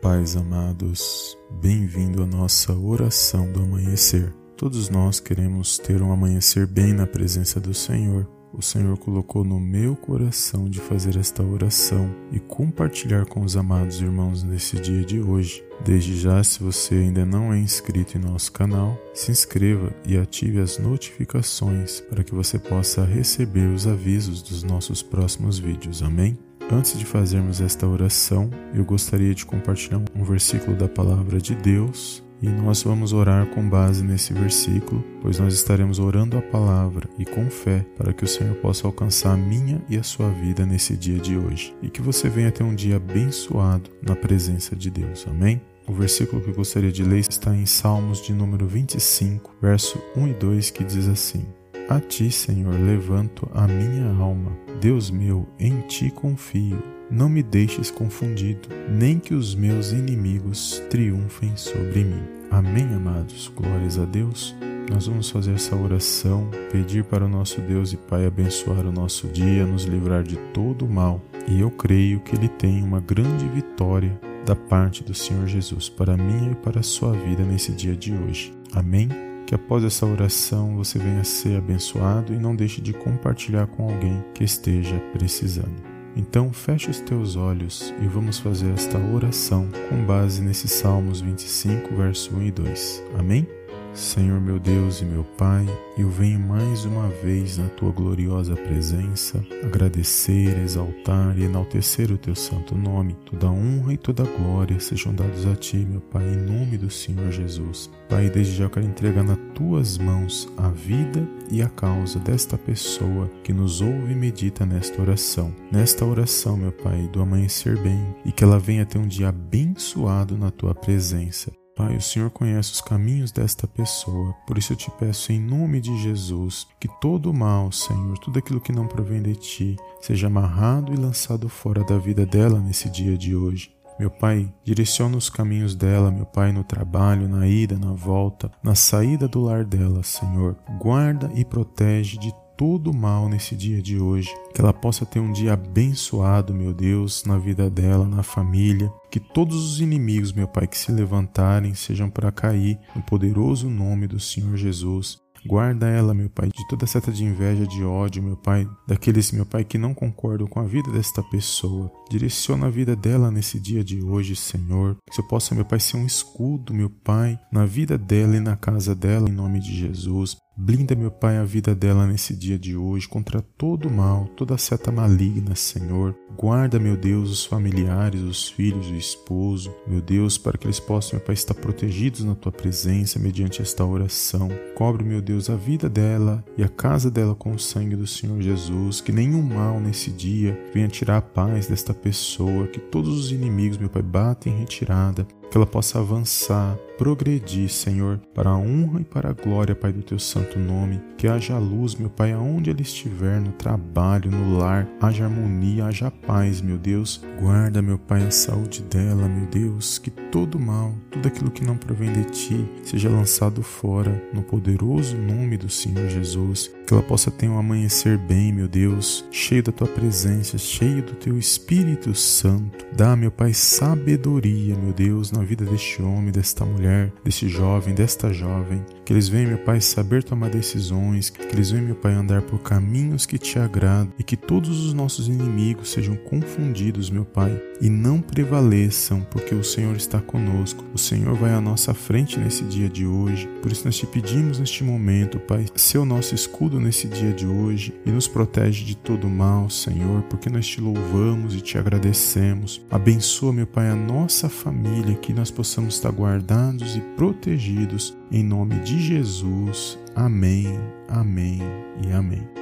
Pais amados, bem-vindo à nossa oração do amanhecer. Todos nós queremos ter um amanhecer bem na presença do Senhor. O Senhor colocou no meu coração de fazer esta oração e compartilhar com os amados irmãos nesse dia de hoje. Desde já, se você ainda não é inscrito em nosso canal, se inscreva e ative as notificações para que você possa receber os avisos dos nossos próximos vídeos. Amém? Antes de fazermos esta oração, eu gostaria de compartilhar um versículo da palavra de Deus e nós vamos orar com base nesse versículo, pois nós estaremos orando a palavra e com fé para que o Senhor possa alcançar a minha e a sua vida nesse dia de hoje e que você venha ter um dia abençoado na presença de Deus. Amém? O versículo que eu gostaria de ler está em Salmos de número 25, verso 1 e 2, que diz assim: A ti, Senhor, levanto a minha alma Deus meu, em ti confio. Não me deixes confundido, nem que os meus inimigos triunfem sobre mim. Amém, amados. Glórias a Deus. Nós vamos fazer essa oração, pedir para o nosso Deus e Pai abençoar o nosso dia, nos livrar de todo o mal. E eu creio que Ele tem uma grande vitória da parte do Senhor Jesus para mim e para a sua vida nesse dia de hoje. Amém? Que após essa oração você venha ser abençoado e não deixe de compartilhar com alguém que esteja precisando. Então feche os teus olhos e vamos fazer esta oração com base nesses Salmos 25, verso 1 e 2. Amém? Senhor meu Deus e meu Pai, eu venho mais uma vez na tua gloriosa presença agradecer, exaltar e enaltecer o teu santo nome. Toda honra e toda glória sejam dados a ti, meu Pai, em nome do Senhor Jesus. Pai, desde já quero entregar nas tuas mãos a vida e a causa desta pessoa que nos ouve e medita nesta oração. Nesta oração, meu Pai, do amanhecer bem e que ela venha ter um dia abençoado na tua presença. Pai, o Senhor conhece os caminhos desta pessoa, por isso eu te peço em nome de Jesus que todo o mal, Senhor, tudo aquilo que não provém de ti, seja amarrado e lançado fora da vida dela nesse dia de hoje. Meu Pai, direciona os caminhos dela, meu Pai, no trabalho, na ida, na volta, na saída do lar dela, Senhor. Guarda e protege de todo mal nesse dia de hoje. Que ela possa ter um dia abençoado, meu Deus, na vida dela, na família. Que todos os inimigos, meu Pai, que se levantarem sejam para cair no poderoso nome do Senhor Jesus. Guarda ela, meu Pai, de toda seta de inveja, de ódio, meu Pai, daqueles, meu Pai, que não concordam com a vida desta pessoa. Direciona a vida dela nesse dia de hoje, Senhor. Que eu possa, meu Pai, ser um escudo, meu Pai, na vida dela e na casa dela, em nome de Jesus. Blinda, meu Pai, a vida dela nesse dia de hoje contra todo mal, toda seta maligna, Senhor. Guarda, meu Deus, os familiares, os filhos, o esposo, meu Deus, para que eles possam, meu Pai, estar protegidos na tua presença mediante esta oração. Cobre, meu Deus, a vida dela e a casa dela com o sangue do Senhor Jesus. Que nenhum mal nesse dia venha tirar a paz desta pessoa. Que todos os inimigos, meu Pai, batem em retirada que ela possa avançar, progredir, Senhor, para a honra e para a glória, Pai, do teu santo nome. Que haja luz, meu Pai, aonde ela estiver, no trabalho, no lar, haja harmonia, haja paz, meu Deus. Guarda, meu Pai, a saúde dela, meu Deus, que todo mal, tudo aquilo que não provém de ti, seja lançado fora, no poderoso nome do Senhor Jesus. Que ela possa ter um amanhecer bem, meu Deus, cheio da tua presença, cheio do teu Espírito Santo. Dá, meu Pai, sabedoria, meu Deus, na vida deste homem, desta mulher, deste jovem, desta jovem. Que eles venham, meu Pai, saber tomar decisões, que eles venham, meu Pai, andar por caminhos que te agradam e que todos os nossos inimigos sejam confundidos, meu Pai, e não prevaleçam, porque o Senhor está conosco. O Senhor vai à nossa frente nesse dia de hoje. Por isso nós te pedimos neste momento, Pai, ser o nosso escudo nesse dia de hoje e nos protege de todo mal, Senhor, porque nós te louvamos e te agradecemos. Abençoa, meu Pai, a nossa família, que nós possamos estar guardados e protegidos em nome de Jesus. Amém, amém e amém.